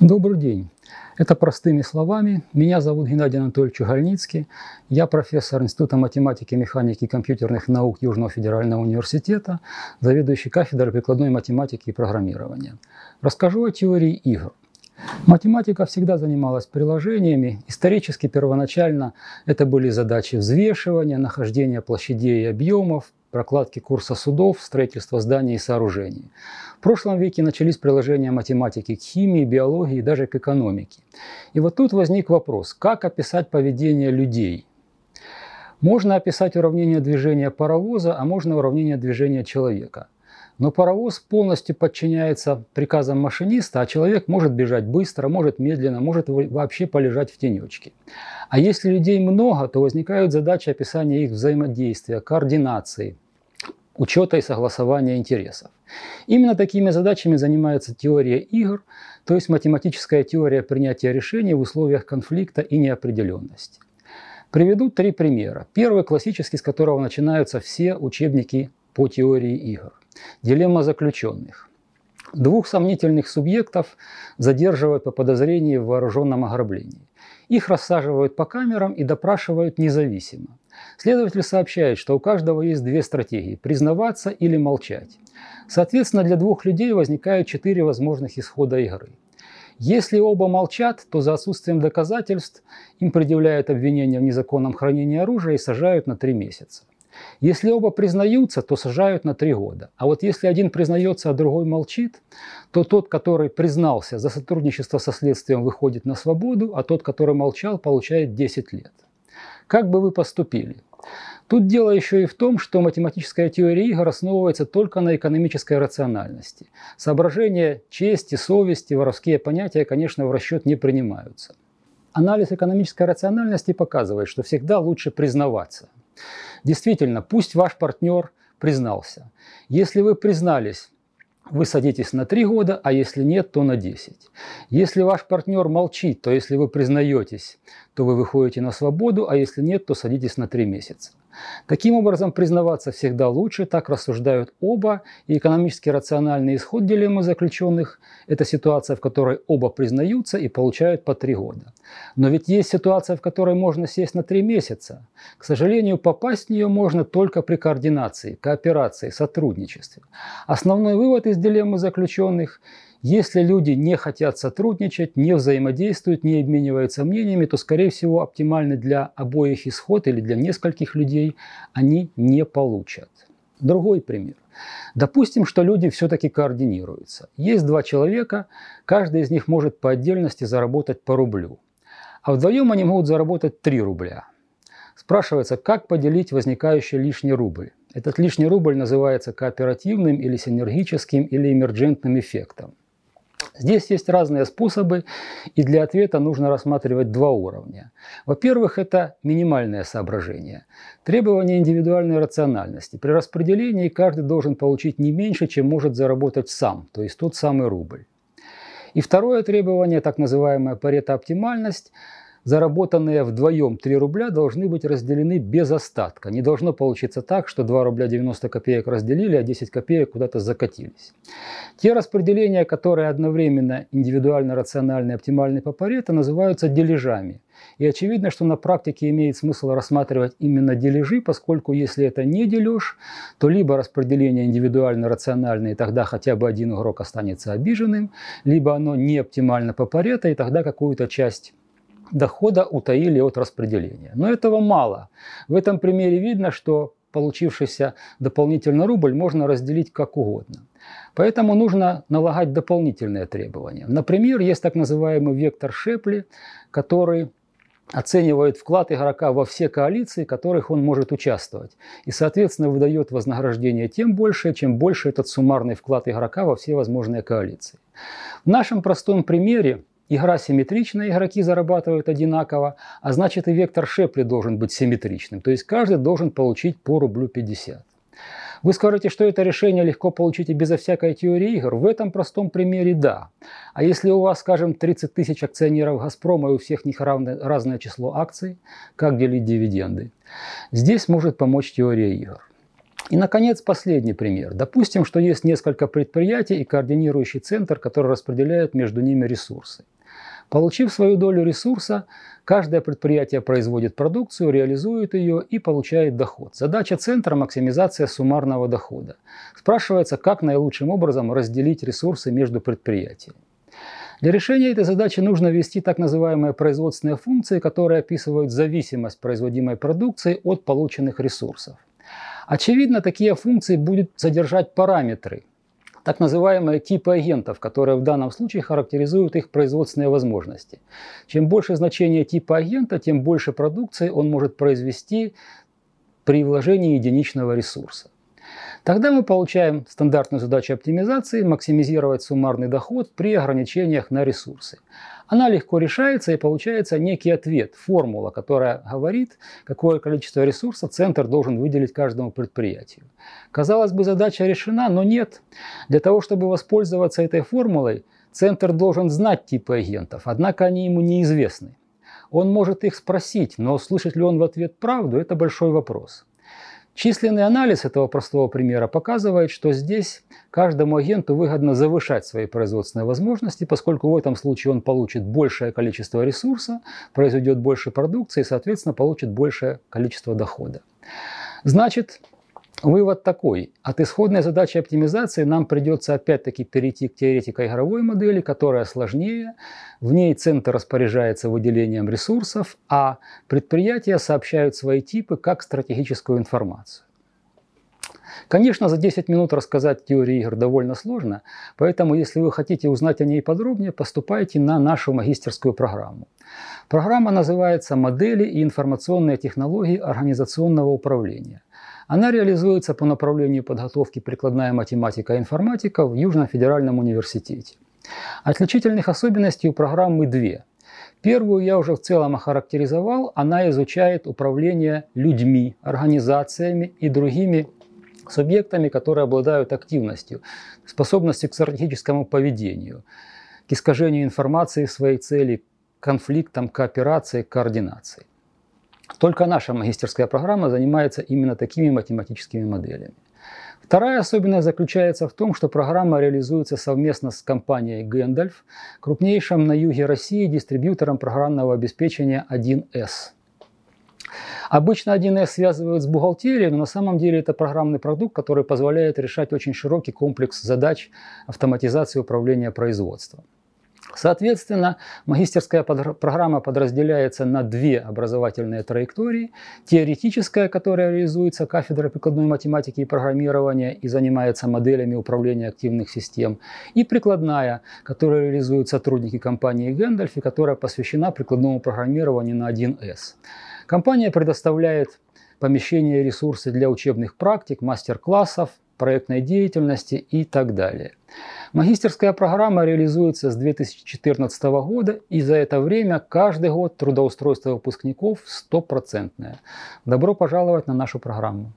Добрый день. Это простыми словами. Меня зовут Геннадий Анатольевич Угольницкий. Я профессор Института математики, механики и компьютерных наук Южного федерального университета, заведующий кафедрой прикладной математики и программирования. Расскажу о теории игр. Математика всегда занималась приложениями. Исторически первоначально это были задачи взвешивания, нахождения площадей и объемов, прокладки курса судов, строительства зданий и сооружений. В прошлом веке начались приложения математики к химии, биологии и даже к экономике. И вот тут возник вопрос, как описать поведение людей? Можно описать уравнение движения паровоза, а можно уравнение движения человека. Но паровоз полностью подчиняется приказам машиниста, а человек может бежать быстро, может медленно, может вообще полежать в тенечке. А если людей много, то возникают задачи описания их взаимодействия, координации, учета и согласования интересов. Именно такими задачами занимается теория игр, то есть математическая теория принятия решений в условиях конфликта и неопределенности. Приведу три примера. Первый классический, с которого начинаются все учебники по теории игр. Дилемма заключенных. Двух сомнительных субъектов задерживают по подозрению в вооруженном ограблении. Их рассаживают по камерам и допрашивают независимо. Следователь сообщает, что у каждого есть две стратегии – признаваться или молчать. Соответственно, для двух людей возникают четыре возможных исхода игры. Если оба молчат, то за отсутствием доказательств им предъявляют обвинение в незаконном хранении оружия и сажают на три месяца. Если оба признаются, то сажают на три года. А вот если один признается, а другой молчит, то тот, который признался за сотрудничество со следствием, выходит на свободу, а тот, который молчал, получает 10 лет. Как бы вы поступили? Тут дело еще и в том, что математическая теория игр основывается только на экономической рациональности. Соображения чести, совести, воровские понятия, конечно, в расчет не принимаются. Анализ экономической рациональности показывает, что всегда лучше признаваться. Действительно, пусть ваш партнер признался. Если вы признались, вы садитесь на 3 года, а если нет, то на 10. Если ваш партнер молчит, то если вы признаетесь, то вы выходите на свободу, а если нет, то садитесь на 3 месяца. Таким образом, признаваться всегда лучше, так рассуждают оба, и экономически рациональный исход дилеммы заключенных – это ситуация, в которой оба признаются и получают по три года. Но ведь есть ситуация, в которой можно сесть на три месяца. К сожалению, попасть в нее можно только при координации, кооперации, сотрудничестве. Основной вывод из дилеммы заключенных – если люди не хотят сотрудничать, не взаимодействуют, не обмениваются мнениями, то, скорее всего, оптимальный для обоих исход или для нескольких людей они не получат. Другой пример. Допустим, что люди все-таки координируются. Есть два человека, каждый из них может по отдельности заработать по рублю. А вдвоем они могут заработать 3 рубля. Спрашивается, как поделить возникающий лишний рубль. Этот лишний рубль называется кооперативным или синергическим или эмерджентным эффектом. Здесь есть разные способы, и для ответа нужно рассматривать два уровня. Во-первых, это минимальное соображение. Требование индивидуальной рациональности. При распределении каждый должен получить не меньше, чем может заработать сам, то есть тот самый рубль. И второе требование, так называемая парето-оптимальность, заработанные вдвоем 3 рубля должны быть разделены без остатка. Не должно получиться так, что 2 рубля 90 копеек разделили, а 10 копеек куда-то закатились. Те распределения, которые одновременно индивидуально рациональны и оптимальны по Парето, называются дележами. И очевидно, что на практике имеет смысл рассматривать именно дележи, поскольку если это не дележ, то либо распределение индивидуально рациональное, и тогда хотя бы один игрок останется обиженным, либо оно не оптимально по Парето, и тогда какую-то часть дохода утаили от распределения. Но этого мало. В этом примере видно, что получившийся дополнительный рубль можно разделить как угодно. Поэтому нужно налагать дополнительные требования. Например, есть так называемый вектор Шепли, который оценивает вклад игрока во все коалиции, в которых он может участвовать. И, соответственно, выдает вознаграждение тем больше, чем больше этот суммарный вклад игрока во все возможные коалиции. В нашем простом примере Игра симметричная, игроки зарабатывают одинаково, а значит и вектор Шепли должен быть симметричным. То есть каждый должен получить по рублю 50. Вы скажете, что это решение легко получить и безо всякой теории игр? В этом простом примере да. А если у вас, скажем, 30 тысяч акционеров «Газпрома» и у всех них равное, разное число акций, как делить дивиденды? Здесь может помочь теория игр. И, наконец, последний пример. Допустим, что есть несколько предприятий и координирующий центр, который распределяет между ними ресурсы. Получив свою долю ресурса, каждое предприятие производит продукцию, реализует ее и получает доход. Задача центра – максимизация суммарного дохода. Спрашивается, как наилучшим образом разделить ресурсы между предприятиями. Для решения этой задачи нужно ввести так называемые производственные функции, которые описывают зависимость производимой продукции от полученных ресурсов. Очевидно, такие функции будут содержать параметры, так называемые типы агентов, которые в данном случае характеризуют их производственные возможности. Чем больше значение типа агента, тем больше продукции он может произвести при вложении единичного ресурса. Тогда мы получаем стандартную задачу оптимизации – максимизировать суммарный доход при ограничениях на ресурсы. Она легко решается и получается некий ответ, формула, которая говорит, какое количество ресурсов центр должен выделить каждому предприятию. Казалось бы, задача решена, но нет. Для того, чтобы воспользоваться этой формулой, центр должен знать типы агентов, однако они ему неизвестны. Он может их спросить, но слышит ли он в ответ правду – это большой вопрос. Численный анализ этого простого примера показывает, что здесь каждому агенту выгодно завышать свои производственные возможности, поскольку в этом случае он получит большее количество ресурса, произведет больше продукции и, соответственно, получит большее количество дохода. Значит, Вывод такой. От исходной задачи оптимизации нам придется опять-таки перейти к теоретико-игровой модели, которая сложнее. В ней центр распоряжается выделением ресурсов, а предприятия сообщают свои типы как стратегическую информацию. Конечно, за 10 минут рассказать теорию игр довольно сложно, поэтому если вы хотите узнать о ней подробнее, поступайте на нашу магистерскую программу. Программа называется «Модели и информационные технологии организационного управления». Она реализуется по направлению подготовки прикладная математика и информатика в Южном федеральном университете. Отличительных особенностей у программы две. Первую я уже в целом охарактеризовал. Она изучает управление людьми, организациями и другими субъектами, которые обладают активностью, способностью к стратегическому поведению, к искажению информации своей цели, конфликтам, кооперации, координации. Только наша магистерская программа занимается именно такими математическими моделями. Вторая особенность заключается в том, что программа реализуется совместно с компанией Гэндальф, крупнейшим на юге России дистрибьютором программного обеспечения 1С. Обычно 1С связывают с бухгалтерией, но на самом деле это программный продукт, который позволяет решать очень широкий комплекс задач автоматизации управления производством. Соответственно, магистерская программа подразделяется на две образовательные траектории. Теоретическая, которая реализуется кафедрой прикладной математики и программирования и занимается моделями управления активных систем. И прикладная, которая реализуют сотрудники компании Гэндальф и которая посвящена прикладному программированию на 1С. Компания предоставляет помещения и ресурсы для учебных практик, мастер-классов, проектной деятельности и так далее. Магистерская программа реализуется с 2014 года, и за это время каждый год трудоустройство выпускников стопроцентное. Добро пожаловать на нашу программу.